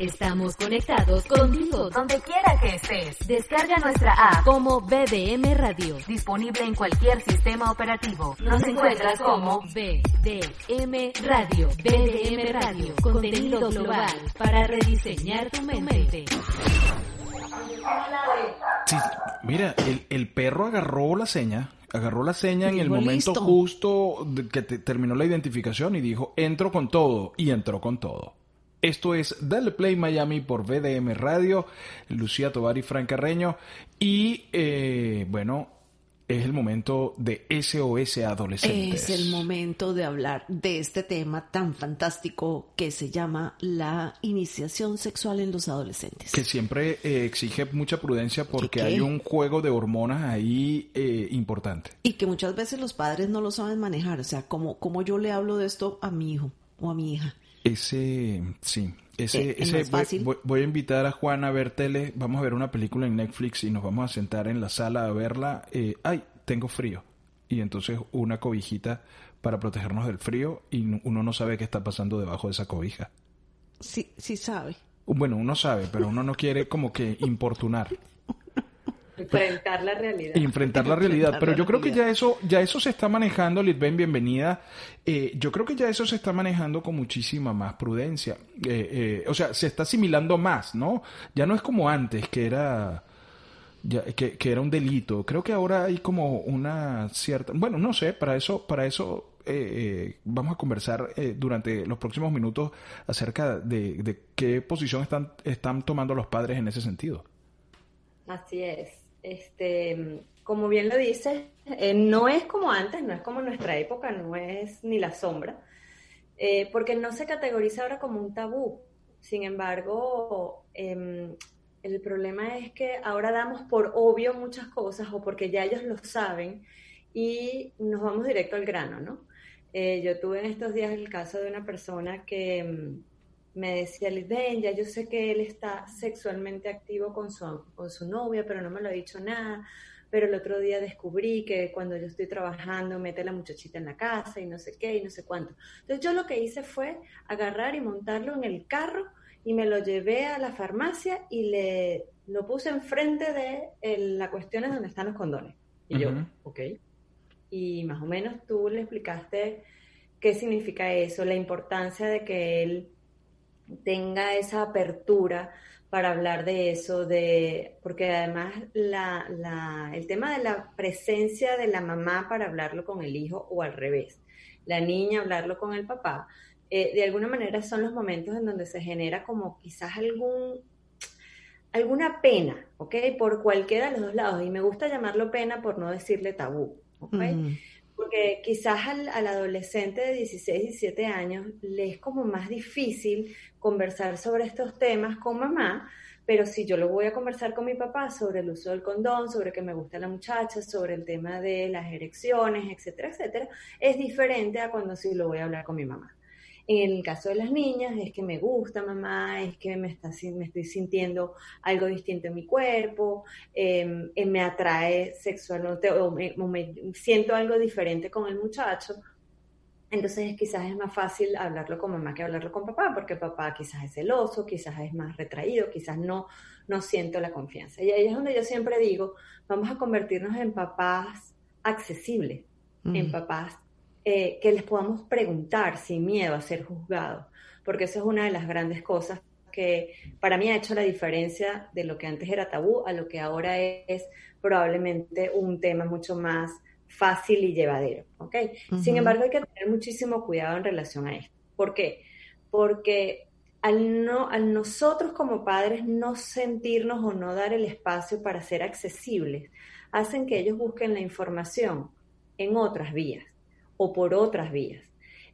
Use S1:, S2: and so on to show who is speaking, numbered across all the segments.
S1: Estamos conectados contigo donde quiera que estés. Descarga nuestra app como BDM Radio, disponible en cualquier sistema operativo. Nos encuentras como BDM Radio, BDM Radio, contenido global para rediseñar tu mente.
S2: Sí, mira, el, el perro agarró la seña, agarró la seña en el momento
S3: "Listo".
S2: justo de que te- terminó la identificación y dijo, entro con todo, y entró con todo. Esto es Dale Play Miami por VDM Radio, Lucía Tovar y Fran Carreño, y eh, bueno, es el momento de SOS Adolescentes.
S3: Es el momento de hablar de este tema tan fantástico que se llama la iniciación sexual en los adolescentes.
S2: Que siempre eh, exige mucha prudencia porque hay un juego de hormonas ahí eh, importante.
S3: Y que muchas veces los padres no lo saben manejar. O sea, como, como yo le hablo de esto a mi hijo o a mi hija.
S2: Ese, sí, ese,
S3: Eh, es
S2: ese voy,
S3: fácil.
S2: voy- voy a invitar a Juan a ver tele, vamos a ver una película en Netflix y nos vamos a sentar en la sala a verla. Eh, ay, tengo frío. Y entonces una cobijita para protegernos del frío y uno no sabe qué está pasando debajo de esa cobija.
S3: Sí, sí sabe.
S2: Bueno, uno sabe, pero uno no quiere como que importunar.
S4: Enfrentar la realidad.
S2: enfrentar la realidad. Pero yo creo que ya eso, ya eso se está manejando, Litven, bienvenida. Eh, yo creo que ya eso se está manejando con muchísima más prudencia. Eh, eh, o sea, se está asimilando más, ¿no? Ya no es como antes, que era. ya- que, que era un delito. Creo que ahora hay como una cierta. Bueno, no sé, para eso, para eso eh, eh, vamos a conversar eh, durante los próximos minutos acerca de, de qué posición están, están tomando los padres en ese sentido.
S4: Así es. Este, como bien lo dices, eh, no es como antes, no es como nuestra época, no es ni la sombra, eh, porque no se categoriza ahora como un tabú. Sin embargo, em, el problema es que ahora damos por obvio muchas cosas o porque ya ellos lo saben y nos vamos directo al grano, ¿no? Eh, yo tuve en estos días el caso de una persona que em, me decía, ven, ya yo sé que él está sexualmente activo con su, con su novia, pero no me lo ha dicho nada. Pero el otro día descubrí que cuando yo estoy trabajando mete a la muchachita en la casa y no sé qué y no sé cuánto. Entonces yo lo que hice fue agarrar y montarlo en el carro y me lo llevé a la farmacia y le lo puse enfrente de el- la cuestión es donde están los condones. Y yo, ok. Y más o menos tú le explicaste qué significa eso, la importancia de que él tenga esa apertura para hablar de eso, de, porque además la, la- el tema de la presencia de la mamá para hablarlo con el hijo o al revés, la niña hablarlo con el papá, eh, de alguna manera son los momentos en donde se genera como quizás algún, alguna pena, ¿ok? Por cualquiera de los dos lados. Y me gusta llamarlo pena por no decirle tabú, ¿ok? Porque quizás al, al adolescente de 16, 17 años le es como más difícil conversar sobre estos temas con mamá, pero si yo lo voy a conversar con mi papá sobre el uso del condón, sobre que me gusta la muchacha, sobre el tema de las erecciones, etcétera, etcétera, es diferente a cuando sí lo voy a hablar con mi mamá. En el caso de las niñas, es que me gusta mamá, es que me, está, me estoy sintiendo algo distinto en mi cuerpo, eh, eh, me atrae sexualmente o me, o me siento algo diferente con el muchacho. Entonces quizás es más fácil hablarlo con mamá que hablarlo con papá, porque papá quizás es celoso, quizás es más retraído, quizás no, no siento la confianza. Y ahí es donde yo siempre digo, vamos a convertirnos en papás accesibles, en papás eh, que les podamos preguntar sin miedo a ser juzgados, porque eso es una de las grandes cosas que para mí ha hecho la diferencia de lo que antes era tabú a lo que ahora es probablemente un tema mucho más fácil y llevadero, ¿ok? Sin embargo, hay que tener muchísimo cuidado en relación a esto. ¿Por qué? Porque al, no, al nosotros como padres no sentirnos o no dar el espacio para ser accesibles, hacen que ellos busquen la información en otras vías o por otras vías.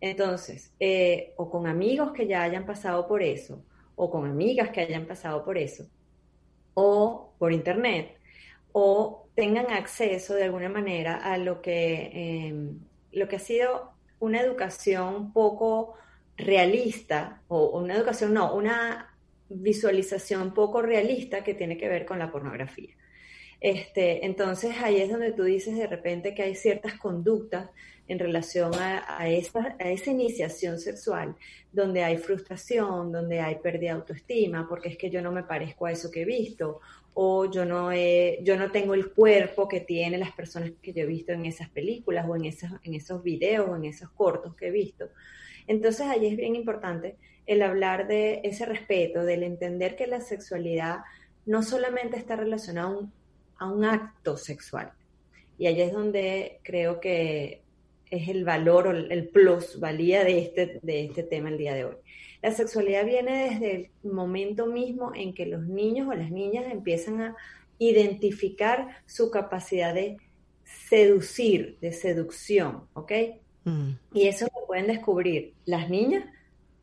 S4: Entonces, eh, o con amigos que ya hayan pasado por eso, o con amigas que hayan pasado por eso, o por internet, o tengan acceso de alguna manera a lo que, em, lo que ha sido una educación poco realista, o una educación, no, una visualización poco realista que tiene que ver con la pornografía. Este, entonces ahí es donde tú dices de repente que hay ciertas conductas en relación a, esa, iniciación sexual, donde hay frustración, donde hay pérdida de autoestima, porque es que yo no me parezco a eso que he visto, o yo no, yo no tengo el cuerpo que tienen las personas que yo he visto en esas películas o en esos, en esos videos o en esos cortos que he visto. Entonces ahí es bien importante el hablar de ese respeto, del entender que la sexualidad no solamente está relacionada a un, acto sexual. Y ahí es donde creo que es el valor o el plus valía de este, de este tema el día de hoy. La sexualidad viene desde el momento mismo en que los niños o las niñas empiezan a identificar su capacidad de seducir, de seducción, ¿ok? Mm. Y eso lo pueden descubrir las niñas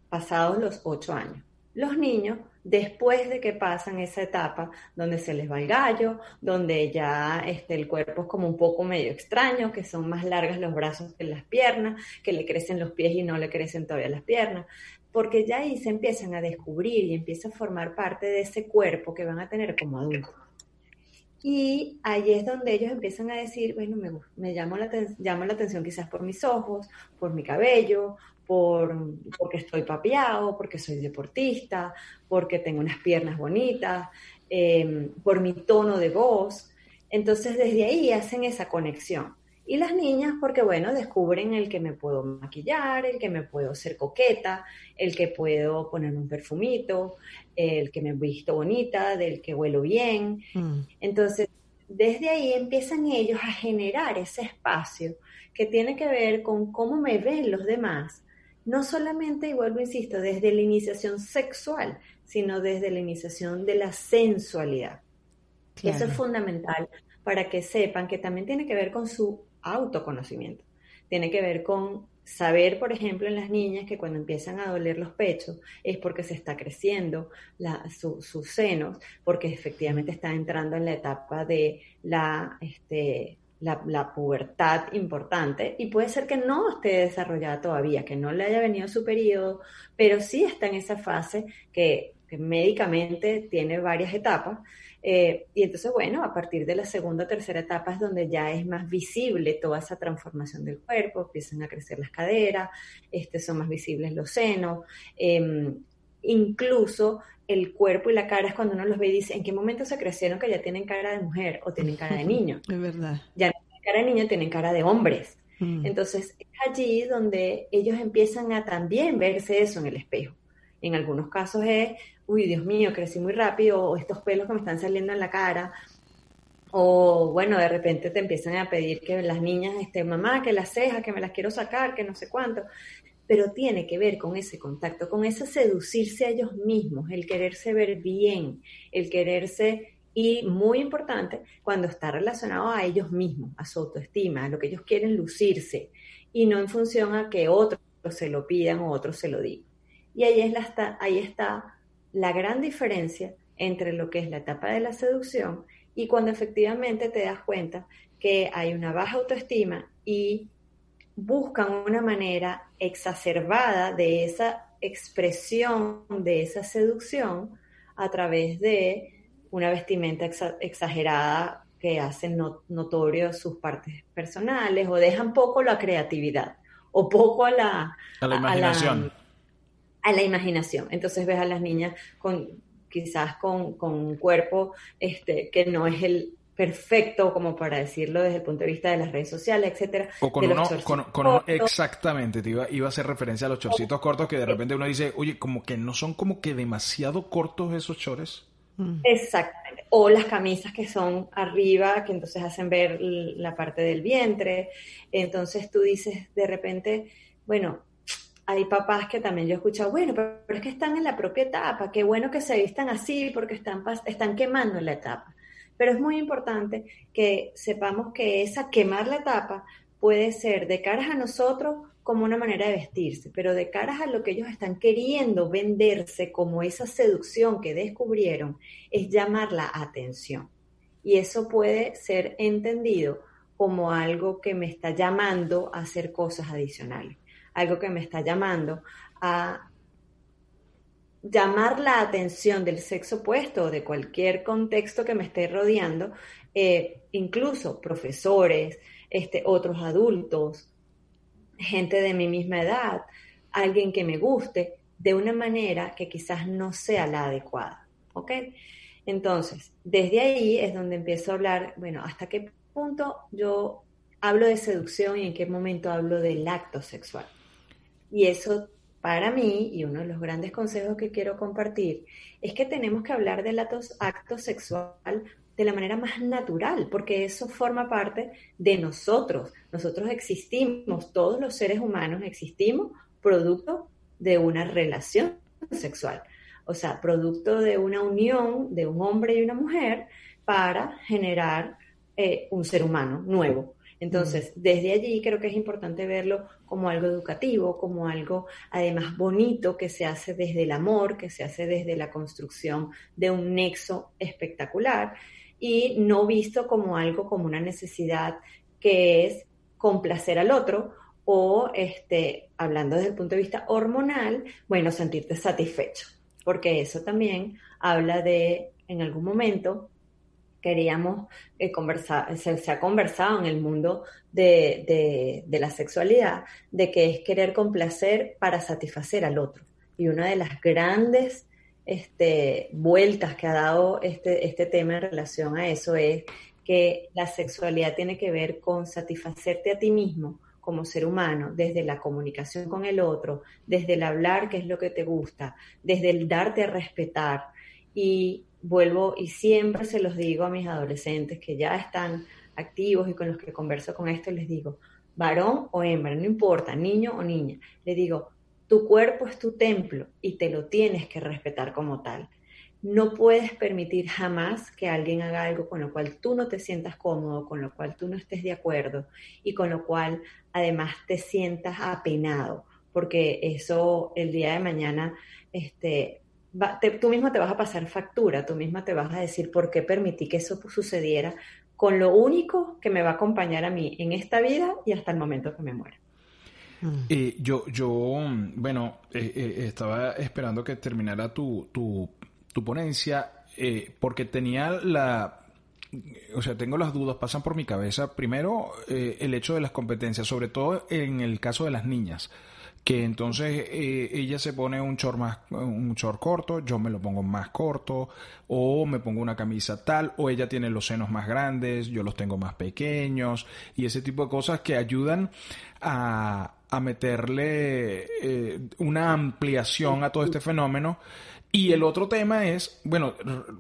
S4: pasados los ocho años. Los niños después de que pasan esa etapa donde se les va el gallo, donde ya este, el cuerpo es como un poco medio extraño, que son más largas los brazos que las piernas, que le crecen los pies y no le crecen todavía las piernas, porque ya ahí se empiezan a descubrir y empieza a formar parte de ese cuerpo que van a tener como adultos. Y ahí es donde ellos empiezan a decir, bueno, me, me la, llamo la atención quizás por mis ojos, por mi cabello, por, porque estoy papeado, porque soy deportista, porque tengo unas piernas bonitas, em, por mi tono de voz. Entonces desde ahí hacen esa conexión. Y las niñas, porque bueno, descubren el que me puedo maquillar, el que me puedo ser coqueta, el que puedo ponerme un perfumito, el que me visto bonita, del que huelo bien. Mm. Entonces, desde ahí empiezan ellos a generar ese espacio que tiene que ver con cómo me ven los demás no solamente, y vuelvo, insisto, desde la iniciación sexual, sino desde la iniciación de la sensualidad. Eso es fundamental para que sepan que también tiene que ver con su autoconocimiento. Tiene que ver con saber, por ejemplo, en las niñas que cuando empiezan a doler los pechos es porque se está creciendo sus senos, porque efectivamente está entrando en la etapa de la este, la, pubertad importante y puede ser que no esté desarrollada todavía, que no le haya venido su periodo, pero sí está en esa fase que, médicamente tiene varias etapas. Eh, y entonces, bueno, a partir de la segunda o tercera etapa es donde ya es más visible toda esa transformación del cuerpo, empiezan a crecer las caderas, este, son más visibles los senos, em, incluso el cuerpo y la cara es cuando uno los ve y dice, ¿en qué momento se crecieron que ya tienen cara de mujer o tienen cara de niño?
S3: Es verdad.
S4: Ya cara de niño, tienen cara de hombres. Mm. Entonces, es allí donde ellos empiezan a también verse eso en el espejo. En algunos casos es, uy, Dios mío, crecí muy rápido, o estos pelos que me están saliendo en la cara, o bueno, de repente te empiezan a pedir que las niñas, este, mamá, que las cejas, que me las quiero sacar, que no sé cuánto pero tiene que ver con ese contacto, con ese seducirse a ellos mismos, el quererse ver bien, el quererse y muy importante cuando está relacionado a ellos mismos, a su autoestima, a lo que ellos quieren lucirse y no en función a que otros se lo pidan o otros se lo digan. Y ahí, es la, ahí está la gran diferencia entre lo que es la etapa de la seducción y cuando efectivamente te das cuenta que hay una baja autoestima y buscan una manera exacerbada de esa expresión, de esa seducción, a través de una vestimenta exagerada que hace notorio sus partes personales o dejan poco la creatividad o poco a la,
S2: a la imaginación.
S4: A la, imaginación. Entonces ves a las niñas con quizás con, con un cuerpo este, que no es el perfecto, como para decirlo desde el punto de vista de las redes sociales, etcétera.
S2: O con uno, con, exactamente, te iba, iba a hacer referencia a los chorcitos cortos que de repente uno dice, oye, como que no son como que demasiado cortos esos chores.
S4: Mm. Exactamente. O las camisas que son arriba, que entonces hacen ver la parte del vientre. Entonces tú dices de repente, bueno, hay papás que también yo he escuchado, bueno, pero, es que están en la propia etapa, qué bueno que se vistan así porque están, están quemando la etapa. Pero es muy importante que sepamos que esa quemar la etapa puede ser de caras a nosotros como una manera de vestirse, pero de caras a lo que ellos están queriendo venderse como esa seducción que descubrieron, es llamar la atención. Y eso puede ser entendido como algo que me está llamando a hacer cosas adicionales, algo que me está llamando a llamar la atención del sexo opuesto o de cualquier contexto que me esté rodeando, eh, incluso profesores, este, otros adultos, gente de mi misma edad, alguien que me guste, de una manera que quizás no sea la adecuada. ¿Ok? Entonces, desde ahí es donde empiezo a hablar, bueno, ¿hasta qué punto yo hablo de seducción y en qué momento hablo del acto sexual? Y eso para mí, y uno de los grandes consejos que quiero compartir, es que tenemos que hablar del acto, acto sexual de la manera más natural, porque eso forma parte de nosotros. Nosotros existimos, todos los seres humanos existimos producto de una relación sexual, o sea, producto de una unión de un hombre y una mujer para generar eh, un ser humano nuevo. Entonces, desde allí creo que es importante verlo como algo educativo, como algo además bonito que se hace desde el amor, que se hace desde la construcción de un nexo espectacular y no visto como algo como una necesidad que es complacer al otro o, este, hablando desde el punto de vista hormonal, bueno, sentirte satisfecho, porque eso también habla de, en algún momento, queríamos eh, conversar, se, ha conversado en el mundo de, de, la sexualidad, de que es querer complacer para satisfacer al otro. Y una de las grandes este, vueltas que ha dado este, este tema en relación a eso es que la sexualidad tiene que ver con satisfacerte a ti mismo como ser humano, desde la comunicación con el otro, desde el hablar qué es lo que te gusta, desde el darte a respetar. Y vuelvo y siempre se los digo a mis adolescentes que ya están activos y con los que converso con esto, les digo, varón o hembra, no importa, niño o niña, les digo, tu cuerpo es tu templo y te lo tienes que respetar como tal. No puedes permitir jamás que alguien haga algo con lo cual tú no te sientas cómodo, con lo cual tú no estés de acuerdo y con lo cual además te sientas apenado, porque eso el día de mañana, este, tú mismo te vas a pasar factura, tú misma te vas a decir por qué permití que eso sucediera con lo único que me va a acompañar a mí en esta vida y hasta el momento que me muera.
S2: Eh, yo, yo, bueno, eh, eh, estaba esperando que terminara tu, tu, tu ponencia porque tenía la, o sea, tengo las dudas, pasan por mi cabeza. Primero, el hecho de las competencias, sobre todo en el caso de las niñas que entonces ella se pone un short más un short corto, yo me lo pongo más corto o me pongo una camisa tal o ella tiene los senos más grandes, yo los tengo más pequeños y ese tipo de cosas que ayudan a, a meterle eh, una ampliación a todo este fenómeno. Y el otro tema es, bueno,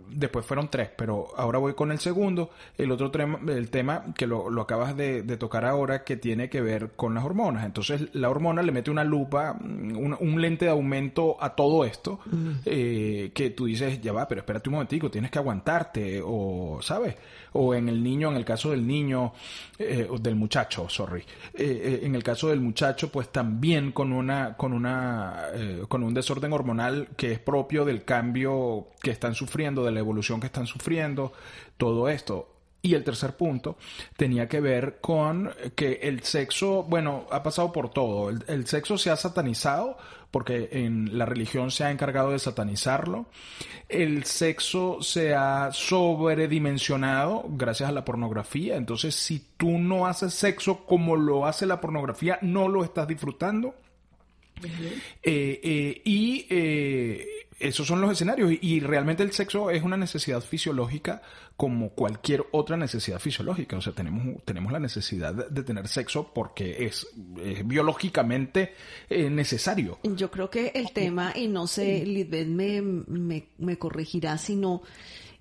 S2: después fueron tres, pero ahora voy con el segundo. El otro tema, el tema que lo, lo acabas de, tocar ahora, que tiene que ver con las hormonas. Entonces, la hormona le mete una lupa, un, un lente de aumento a todo esto, eh, que tú dices, ya va, pero espérate un momentico, tienes que aguantarte, o, ¿sabes? O en el niño, en el caso del niño, eh, del muchacho, sorry. en el caso del muchacho, pues también con una, con una, con un desorden hormonal que es propio del cambio que están sufriendo, de la evolución que están sufriendo, todo esto. Y el tercer punto tenía que ver con que el sexo, bueno, ha pasado por todo. El, sexo se ha satanizado porque en la religión se ha encargado de satanizarlo. El sexo se ha sobredimensionado gracias a la pornografía. Entonces, si tú no haces sexo como lo hace la pornografía, no lo estás disfrutando. Eh, eh, y eh, esos son los escenarios y, realmente el sexo es una necesidad fisiológica como cualquier otra necesidad fisiológica. O sea, tenemos, tenemos la necesidad de, tener sexo porque es, biológicamente necesario.
S3: Yo creo que el tema, y no sé, Lidbeth me, me, me corregirá, sino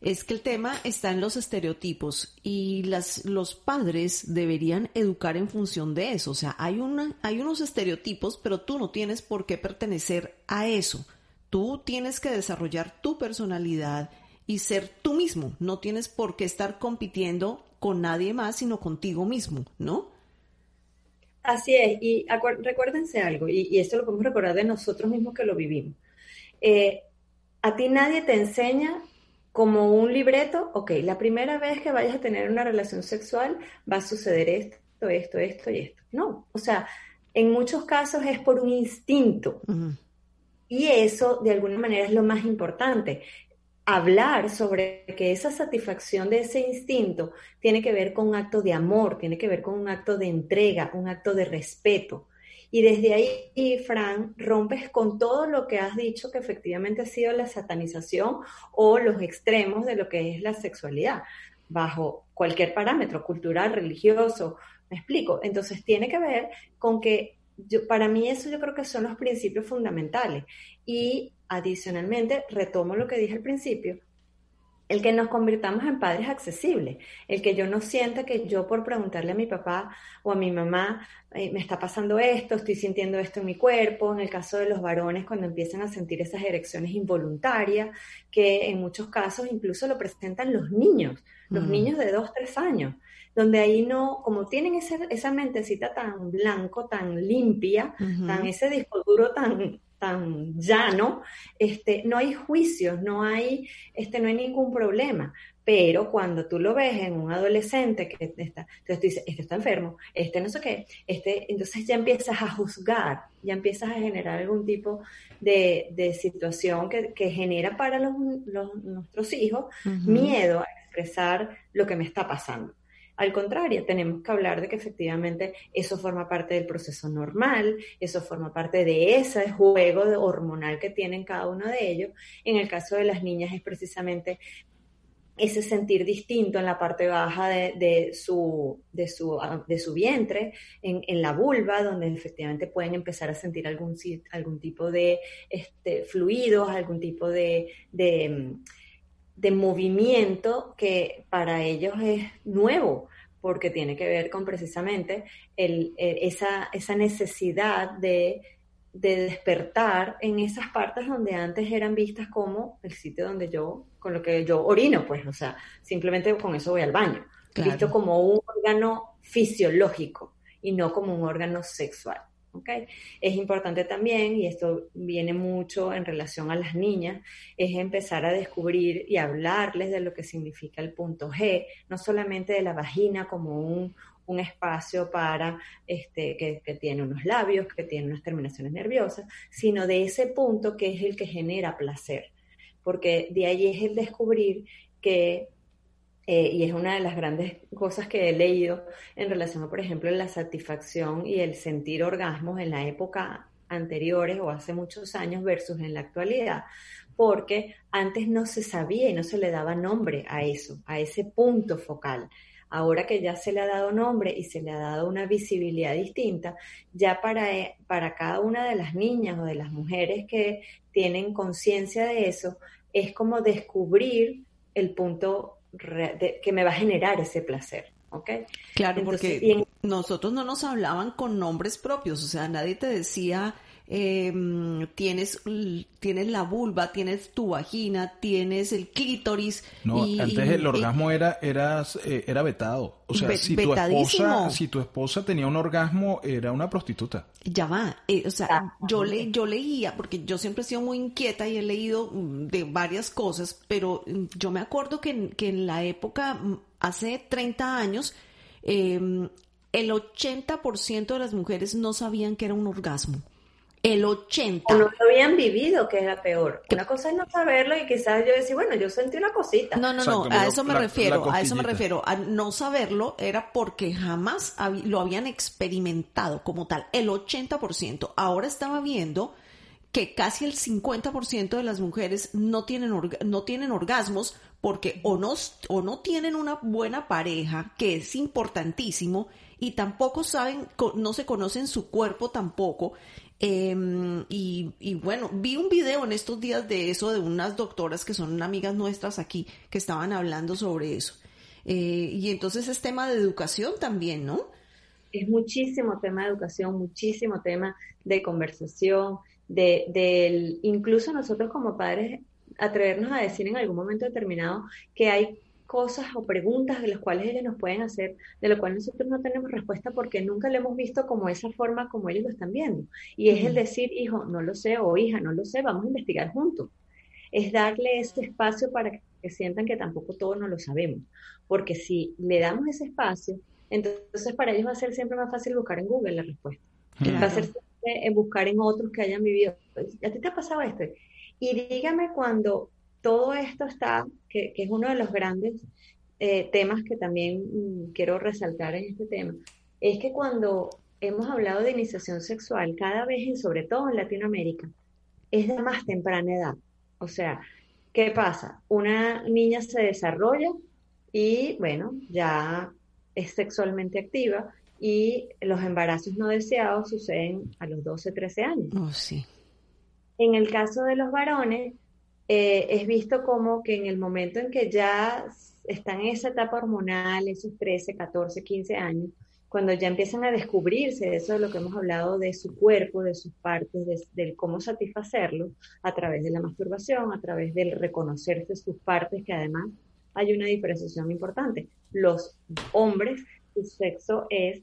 S3: es que el tema está en los estereotipos y las, los padres deberían educar en función de eso. O sea, hay, una, hay unos estereotipos, pero tú no tienes por qué pertenecer a eso. Tú tienes que desarrollar tu personalidad y ser tú mismo. No tienes por qué estar compitiendo con nadie más, sino contigo mismo, ¿no?
S4: Así es, y recuérdense algo, y, esto lo podemos recordar de nosotros mismos que lo vivimos. Eh, a ti nadie te enseña como un libreto, ok, la primera vez que vayas a tener una relación sexual va a suceder esto, esto, esto y esto. No, o sea, en muchos casos es por un instinto. Y eso, de alguna manera, es lo más importante hablar sobre que esa satisfacción de ese instinto tiene que ver con un acto de amor, tiene que ver con un acto de entrega, un acto de respeto. Y desde ahí, Fran, rompes con todo lo que has dicho que efectivamente ha sido la satanización o los extremos de lo que es la sexualidad, bajo cualquier parámetro cultural, religioso. ¿Me explico? Entonces tiene que ver con que yo, para mí eso yo creo que son los principios fundamentales. Y adicionalmente, retomo lo que dije al principio, el que nos convirtamos en padres accesibles, el que yo no sienta que yo por preguntarle a mi papá o a mi mamá, eh, me está pasando esto, estoy sintiendo esto en mi cuerpo, en el caso de los varones cuando empiezan a sentir esas erecciones involuntarias, que en muchos casos incluso lo presentan los niños, los mm. niños de dos, tres años, donde ahí no, como tienen esa mentecita tan blanco, tan limpia, tan ese disco duro tan tan llano, este, no hay juicios, no hay, este, no hay ningún problema. Pero cuando tú lo ves en un adolescente que está, entonces tú dices, este está enfermo, este no sé qué, este, entonces ya empiezas a juzgar, ya empiezas a generar algún tipo de, situación que, genera para los, nuestros hijos miedo a expresar lo que me está pasando. Al contrario, tenemos que hablar de que efectivamente eso forma parte del proceso normal, eso forma parte de ese juego hormonal que tienen cada uno de ellos. En el caso de las niñas es precisamente ese sentir distinto en la parte baja de, su, de, su, de su vientre, en, la vulva, donde efectivamente pueden empezar a sentir algún, algún tipo de este, fluidos, algún tipo de de movimiento que para ellos es nuevo, porque tiene que ver con precisamente el, esa, esa, necesidad de, de, despertar en esas partes donde antes eran vistas como el sitio donde yo, con lo que yo orino, pues, o sea, simplemente con eso voy al baño, visto como un órgano fisiológico y no como un órgano sexual. Es importante también, y esto viene mucho en relación a las niñas, es empezar a descubrir y hablarles de lo que significa el punto G, no solamente de la vagina como un, espacio para este, que, que, tiene unos labios, que tiene unas terminaciones nerviosas, sino de ese punto que es el que genera placer. Porque de ahí es el descubrir que eh, y es una de las grandes cosas que he leído en relación a, por ejemplo, la satisfacción y el sentir orgasmos en la época anteriores o hace muchos años versus en la actualidad, porque antes no se sabía y no se le daba nombre a eso, a ese punto focal. Ahora que ya se le ha dado nombre y se le ha dado una visibilidad distinta, ya para, eh, para cada una de las niñas o de las mujeres que tienen conciencia de eso, es como descubrir el punto que me va a generar ese placer. ¿ok?
S3: Claro, porque nosotros no nos hablaban con nombres propios, o sea, nadie te decía eh, tienes, tienes la vulva, tienes tu vagina, tienes el clítoris.
S2: No, antes el orgasmo era, era, eh, era vetado. O sea, si tu, esposa, si tu esposa tenía un orgasmo, era una prostituta.
S3: Ya va. Eh, o sea, yo, le, yo leía, porque yo siempre he sido muy inquieta y he leído mm, de varias cosas, pero mm, yo me acuerdo que, que en la época, mm, hace 30 años, em, el 80% de las mujeres no sabían que era un orgasmo el 80.
S4: O no lo habían vivido, que es la peor. Una cosa es no saberlo y quizás yo decir, bueno, yo sentí una cosita.
S3: No, no, no, a eso me refiero, a eso me refiero. A no saberlo era porque jamás lo habían experimentado como tal, el 80%. Ahora estaba viendo que casi el 50% de las mujeres no tienen, no tienen orgasmos porque o no, o no tienen una buena pareja, que es importantísimo, y tampoco saben, no se conocen su cuerpo tampoco, Em, y, bueno, vi un video en estos días de eso de unas doctoras que son amigas nuestras aquí que estaban hablando sobre eso. Eh, y entonces es tema de educación también, ¿no?
S4: Es muchísimo tema de educación, muchísimo tema de conversación, de, incluso nosotros como padres atrevernos a decir en algún momento determinado que hay cosas o preguntas de las cuales ellos nos pueden hacer, de lo cual nosotros no tenemos respuesta porque nunca lo hemos visto como esa forma como ellos lo están viendo. Y es el decir, hijo, no lo sé, o hija, no lo sé, vamos a investigar juntos. Es darle ese espacio para que sientan que tampoco todos no lo sabemos. Porque si le damos ese espacio, entonces para ellos va a ser siempre más fácil buscar en Google la respuesta. Va a ser siempre buscar en otros que hayan vivido. ¿A ti te ha pasado esto? Y dígame cuando todo esto está, que, es uno de los grandes eh, temas que también mm, quiero resaltar en este tema, es que cuando hemos hablado de iniciación sexual, cada vez, y sobre todo en Latinoamérica, es de más temprana edad. O sea, ¿qué pasa? Una niña se desarrolla y, bueno, ya es sexualmente activa y los embarazos no deseados suceden a los 12, 13 años.
S3: Oh, sí.
S4: En el caso de los varones, eh, es visto como que en el momento en que ya están en esa etapa hormonal, esos 13, 14, 15 años, cuando ya empiezan a descubrirse eso de lo que hemos hablado de su cuerpo, de sus partes, de, cómo satisfacerlo a través de la masturbación, a través del reconocerse sus partes, que además hay una diferenciación importante. Los hombres, su sexo es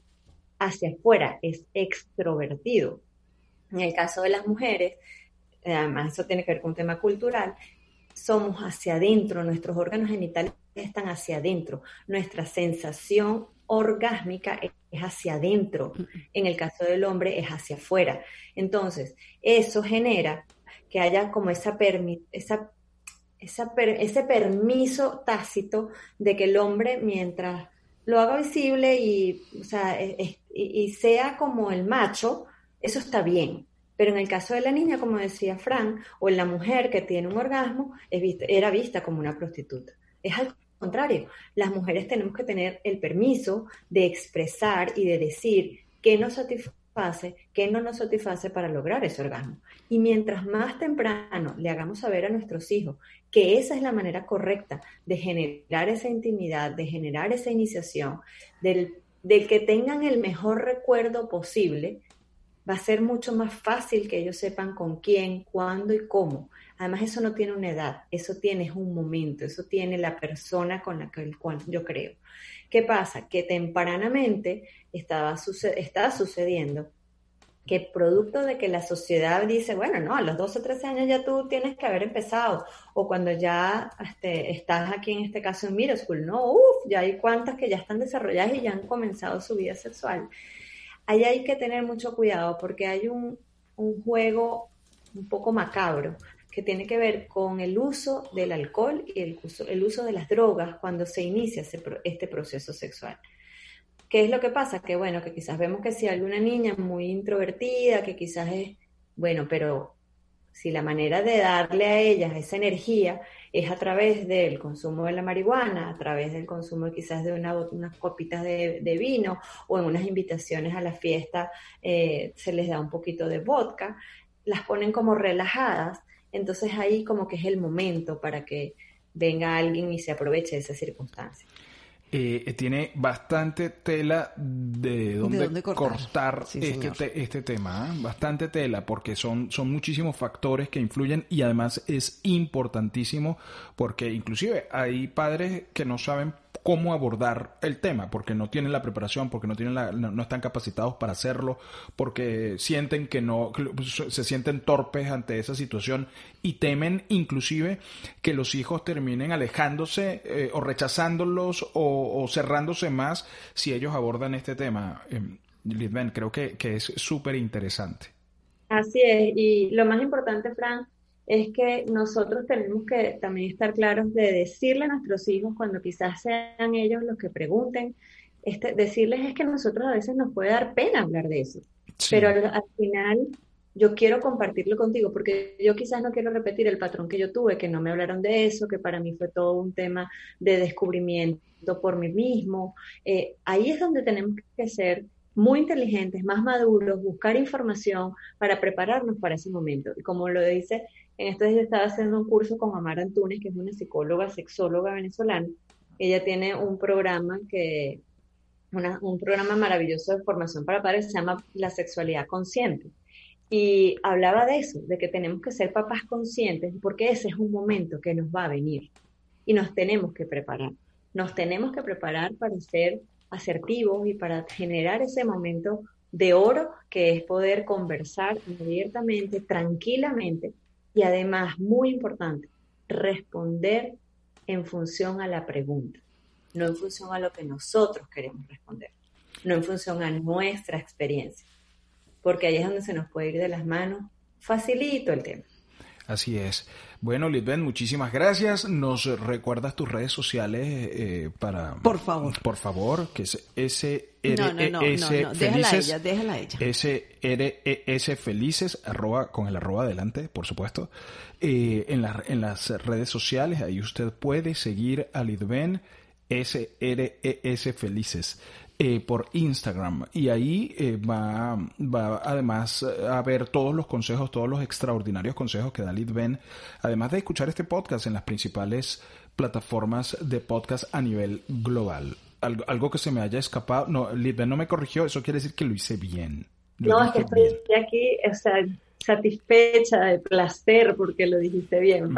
S4: hacia afuera, es extrovertido. En el caso de las mujeres, además eso tiene que ver con un tema cultural, somos hacia adentro, nuestros órganos genitales están hacia adentro, nuestra sensación orgásmica es hacia adentro, en el caso del hombre es hacia afuera. Entonces, eso genera que haya como esa, esa, ese permiso tácito de que el hombre, mientras lo haga visible y, y sea como el macho, eso está bien. Pero en el caso de la niña, como decía Fran, o en la mujer que tiene un orgasmo, era vista como una prostituta. Es al contrario, las mujeres tenemos que tener el permiso de expresar y de decir qué nos satisface, qué no nos satisface para lograr ese orgasmo. Y mientras más temprano le hagamos saber a nuestros hijos que esa es la manera correcta de generar esa intimidad, de generar esa iniciación, del, del que tengan el mejor recuerdo posible, va a ser mucho más fácil que ellos sepan con quién, cuándo y cómo. Además, eso no tiene una edad, eso tiene un momento, eso tiene la persona con la que yo creo. ¿Qué pasa? Que tempranamente estaba, estaba sucediendo que producto de que la sociedad dice, bueno, no, a los 12 o 13 años ya tú tienes que haber empezado, o cuando ya este, estás aquí en este caso en middle school, no, uff, ya hay cuantas que ya están desarrolladas y ya han comenzado su vida sexual ahí hay que tener mucho cuidado porque hay un, juego un poco macabro que tiene que ver con el uso del alcohol y el uso, el uso de las drogas cuando se inicia este proceso sexual. ¿Qué es lo que pasa? Que bueno, que quizás vemos que si hay una niña muy introvertida, que quizás es, bueno, pero si la manera de darle a ellas esa energía es a través del consumo de la marihuana, a través del consumo quizás de unas copitas de, vino o en unas invitaciones a la fiesta eh, se les da un poquito de vodka, las ponen como relajadas, entonces ahí como que es el momento para que venga alguien y se aproveche de esa circunstancia.
S2: Eh, tiene bastante tela de dónde, cortar, este, este, tema, ¿ah? bastante tela, porque son, son muchísimos factores que influyen y además es importantísimo porque inclusive hay padres que no saben cómo abordar el tema, porque no tienen la preparación, porque no tienen la, no, están capacitados para hacerlo, porque sienten que no, se sienten torpes ante esa situación y temen inclusive que los hijos terminen alejándose eh, o rechazándolos o, cerrándose más si ellos abordan este tema. Eh, creo que, que es súper interesante.
S4: Así es, y lo más importante, Fran, es que nosotros tenemos que también estar claros de decirle a nuestros hijos cuando quizás sean ellos los que pregunten, este, decirles es que nosotros a veces nos puede dar pena hablar de eso, pero al, final yo quiero compartirlo contigo porque yo quizás no quiero repetir el patrón que yo tuve, que no me hablaron de eso, que para mí fue todo un tema de descubrimiento por mí mismo. Eh, ahí es donde tenemos que ser muy inteligentes, más maduros, buscar información para prepararnos para ese momento. Y como lo dice en estos días estaba haciendo un curso con Amara Antunes, que es una psicóloga, sexóloga venezolana. Ella tiene un programa que, un programa maravilloso de formación para padres, se llama La Sexualidad Consciente. Y hablaba de eso, de que tenemos que ser papás conscientes, porque ese es un momento que nos va a venir y nos tenemos que preparar. nos tenemos que preparar para ser asertivos y para generar ese momento de oro que es poder conversar abiertamente, tranquilamente y además, muy importante, responder en función a la pregunta, no en función a lo que nosotros queremos responder, no en función a nuestra experiencia, porque ahí es donde se nos puede ir de las manos facilito el tema.
S2: Así es. Bueno, Litven, muchísimas gracias. ¿Nos recuerdas tus redes sociales eh, para...
S3: Por favor.
S2: Por favor, que es S
S3: no, no, no, no, déjala ella, déjala ella.
S2: S R E S felices arroba con el arroba adelante, por supuesto. Eh, en, la, en las redes sociales ahí usted puede seguir a Litven S R E S felices. Eh, por Instagram y ahí eh, va, va además a ver todos los consejos, todos los extraordinarios consejos que da Ben, además de escuchar este podcast en las principales plataformas de podcast a nivel global. Algo, algo que se me haya escapado, no, Ben no me corrigió, eso quiere decir que lo hice bien.
S4: no, es que estoy aquí, o sea, satisfecha, de placer, porque lo dijiste bien.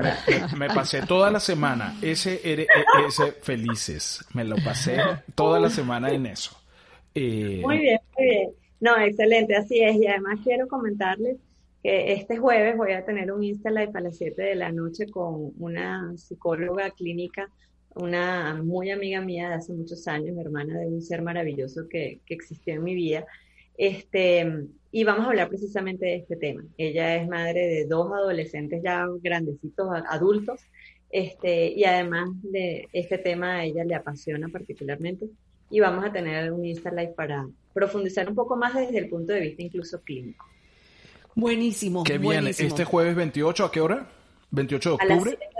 S2: Me, pasé toda la semana, ese, ese felices, me lo pasé toda la semana en eso.
S4: Eh, muy bien, muy bien. No, excelente, así es. Y además quiero comentarles que este jueves voy a tener un Insta Live a las 7 de la noche con una psicóloga clínica, una muy amiga mía de hace muchos años, hermana de un ser maravilloso que, que existió en mi vida. Este, y vamos a hablar precisamente de este tema. Ella es madre de dos adolescentes ya grandecitos, adultos, este, y además de este tema a ella le apasiona particularmente. Y vamos a tener un Insta Live para profundizar un poco más desde el punto de vista incluso clínico.
S3: Buenísimo.
S2: ¿Qué viene? ¿Este jueves 28 a qué hora? ¿28 de octubre?
S4: A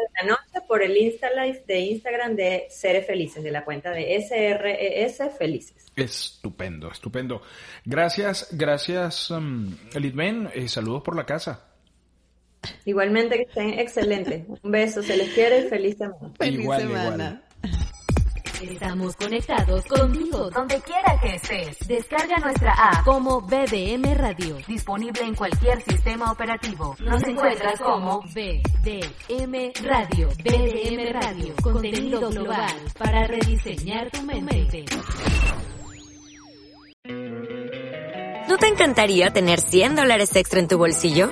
S4: por el Insta Live de Instagram de Seres Felices, de la cuenta de SRES Felices.
S2: Estupendo, estupendo. Gracias, gracias, um, Lidmen. Eh, saludos por la casa.
S4: Igualmente que estén excelentes. Un beso, se les quiere y feliz semana.
S3: Feliz semana.
S1: Estamos conectados contigo donde quiera que estés. Descarga nuestra app como BDM Radio, disponible en cualquier sistema operativo. Nos encuentras como BDM Radio, BDM Radio, contenido global para rediseñar tu mente.
S5: ¿No te encantaría tener 100 dólares extra en tu bolsillo?